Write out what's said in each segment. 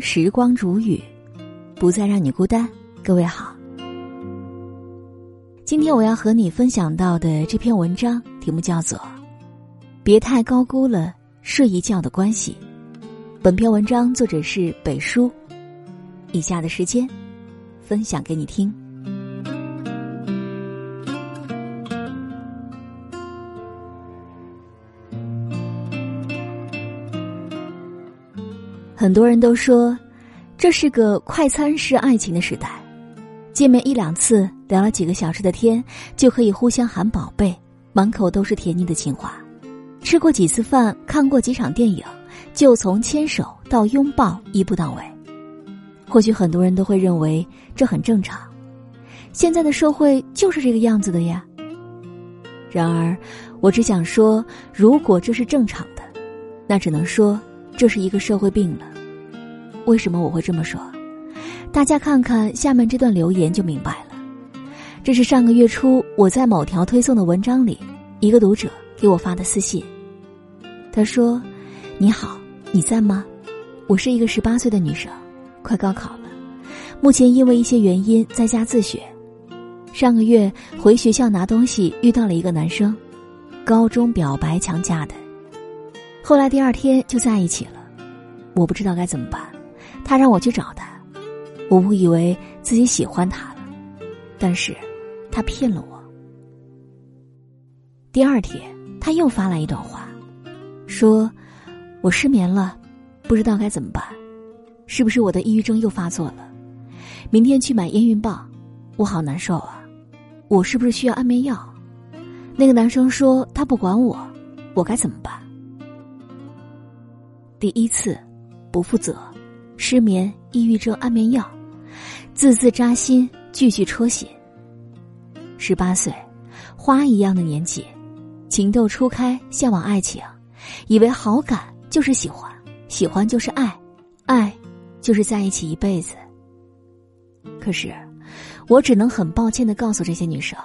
时光煮雨，不再让你孤单。各位好，今天我要和你分享到的这篇文章题目叫做《别太高估了睡一觉的关系》。本篇文章作者是北叔。以下的时间，分享给你听。很多人都说，这是个快餐式爱情的时代，见面一两次，聊了几个小时的天，就可以互相喊宝贝，满口都是甜腻的情话；吃过几次饭，看过几场电影，就从牵手到拥抱一步到位。或许很多人都会认为这很正常，现在的社会就是这个样子的呀。然而，我只想说，如果这是正常的，那只能说这是一个社会病了。为什么我会这么说？大家看看下面这段留言就明白了。这是上个月初我在某条推送的文章里，一个读者给我发的私信。他说：“你好，你在吗？我是一个十八岁的女生，快高考了，目前因为一些原因在家自学。上个月回学校拿东西遇到了一个男生，高中表白强加的，后来第二天就在一起了。我不知道该怎么办。”他让我去找他，我误以为自己喜欢他了，但是，他骗了我。第二天，他又发来一段话，说：“我失眠了，不知道该怎么办，是不是我的抑郁症又发作了？明天去买验孕棒，我好难受啊，我是不是需要安眠药？”那个男生说他不管我，我该怎么办？第一次，不负责。失眠、抑郁症，安眠药，字字扎心，句句戳心。十八岁，花一样的年纪，情窦初开，向往爱情，以为好感就是喜欢，喜欢就是爱，爱就是在一起一辈子。可是，我只能很抱歉的告诉这些女生，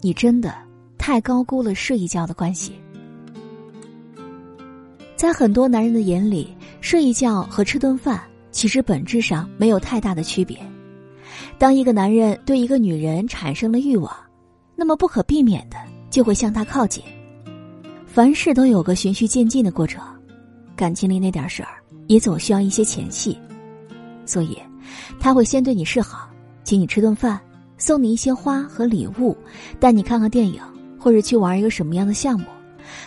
你真的太高估了睡一觉的关系。在很多男人的眼里，睡一觉和吃顿饭。其实本质上没有太大的区别。当一个男人对一个女人产生了欲望，那么不可避免的就会向她靠近。凡事都有个循序渐进的过程，感情里那点事儿也总需要一些前戏。所以，他会先对你示好，请你吃顿饭，送你一些花和礼物，带你看看电影，或者去玩一个什么样的项目。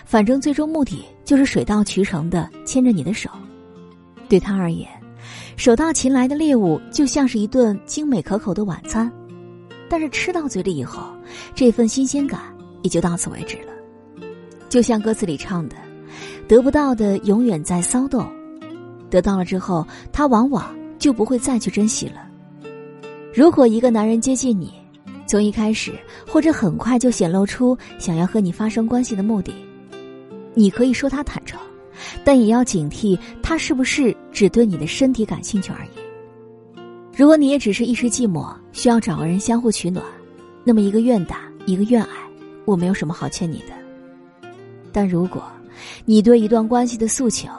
反正最终目的就是水到渠成的牵着你的手。对他而言。手到擒来的猎物就像是一顿精美可口的晚餐，但是吃到嘴里以后，这份新鲜感也就到此为止了。就像歌词里唱的：“得不到的永远在骚动，得到了之后，他往往就不会再去珍惜了。”如果一个男人接近你，从一开始或者很快就显露出想要和你发生关系的目的，你可以说他坦诚。但也要警惕，他是不是只对你的身体感兴趣而已。如果你也只是一时寂寞，需要找个人相互取暖，那么一个愿打，一个愿挨，我没有什么好劝你的。但如果，你对一段关系的诉求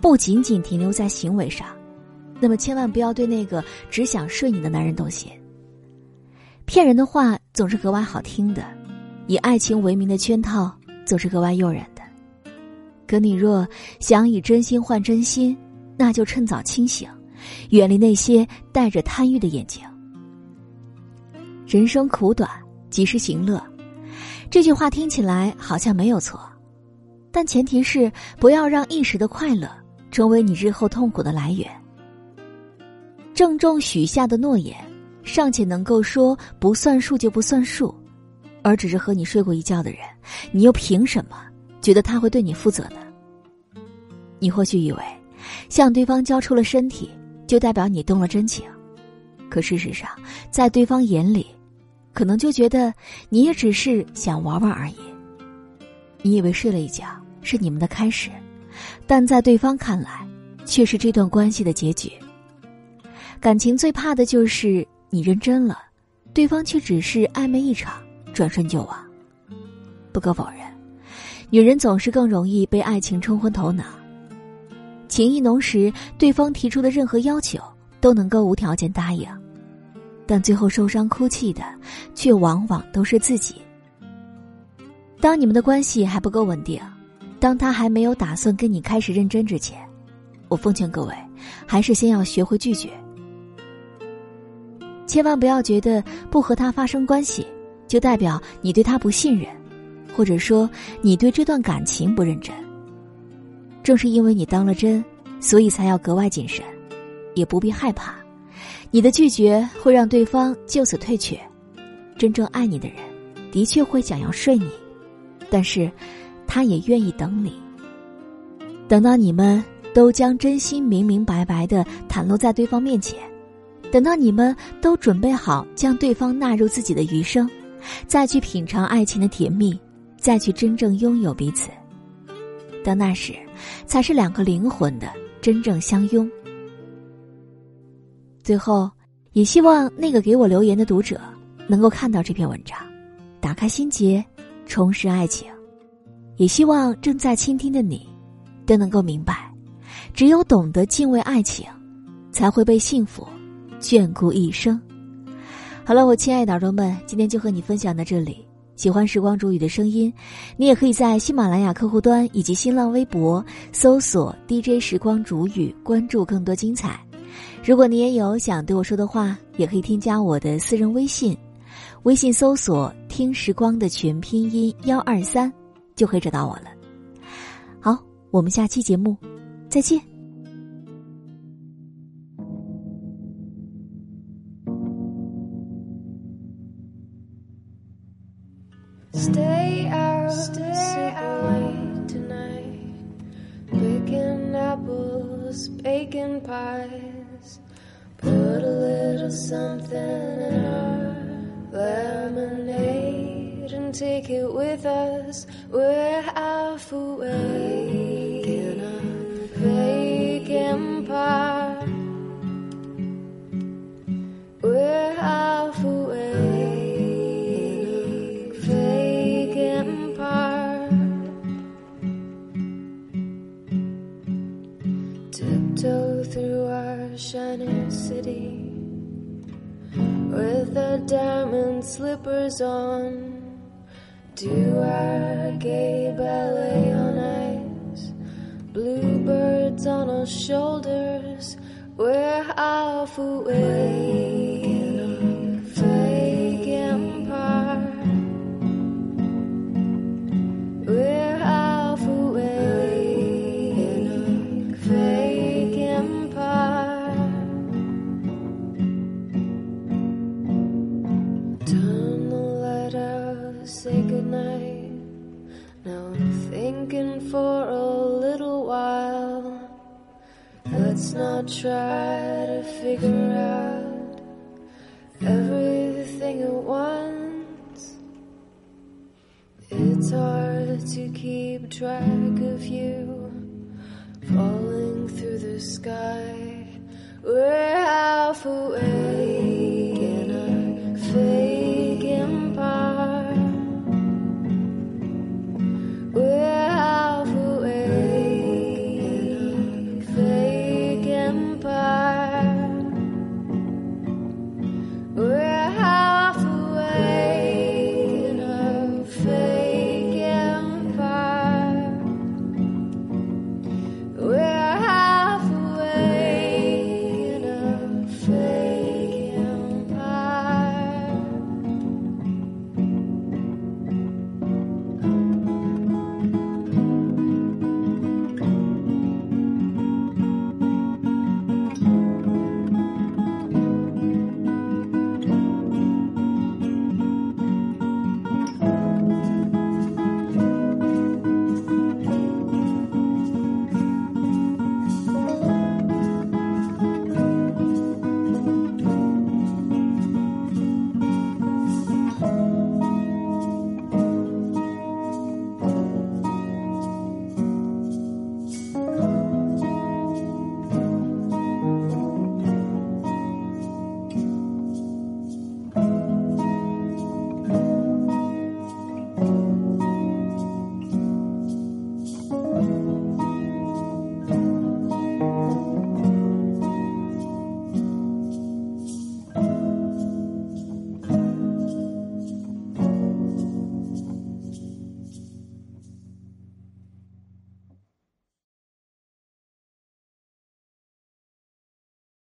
不仅仅停留在行为上，那么千万不要对那个只想睡你的男人动心。骗人的话总是格外好听的，以爱情为名的圈套总是格外诱人。可你若想以真心换真心，那就趁早清醒，远离那些带着贪欲的眼睛。人生苦短，及时行乐，这句话听起来好像没有错，但前提是不要让一时的快乐成为你日后痛苦的来源。郑重许下的诺言，尚且能够说不算数就不算数，而只是和你睡过一觉的人，你又凭什么？觉得他会对你负责的，你或许以为向对方交出了身体，就代表你动了真情，可事实上，在对方眼里，可能就觉得你也只是想玩玩而已。你以为睡了一觉是你们的开始，但在对方看来，却是这段关系的结局。感情最怕的就是你认真了，对方却只是暧昧一场，转瞬就忘。不可否认。女人总是更容易被爱情冲昏头脑，情意浓时，对方提出的任何要求都能够无条件答应，但最后受伤哭泣的，却往往都是自己。当你们的关系还不够稳定，当他还没有打算跟你开始认真之前，我奉劝各位，还是先要学会拒绝。千万不要觉得不和他发生关系，就代表你对他不信任，或者说你对这段感情不认真。正是因为你当了真，所以才要格外谨慎，也不必害怕，你的拒绝会让对方就此退却。真正爱你的人，的确会想要睡你，但是，他也愿意等你。等到你们都将真心明明白白的袒露在对方面前。等到你们都准备好将对方纳入自己的余生，再去品尝爱情的甜蜜，再去真正拥有彼此。到那时，才是两个灵魂的真正相拥。最后，也希望那个给我留言的读者能够看到这篇文章，打开心结，重拾爱情。也希望正在倾听的你，都能够明白，只有懂得敬畏爱情，才会被幸福。眷顾一生。好了，我亲爱的耳朵们，今天就和你分享到这里。喜欢时光煮雨的声音，你也可以在喜马拉雅客户端以及新浪微博搜索 DJ 时光煮雨，关注更多精彩。如果你也有想对我说的话，也可以添加我的私人微信，微信搜索“听时光”的全拼音幺二三，就可以找到我了。好，我们下期节目再见。Baking pies. Put a little something in our lemonade and take it with us. We're half away slippers on. Do our gay ballet on ice, bluebirds on our shoulders. We're half away at once. It's hard to keep track of you falling through the sky. We're half away.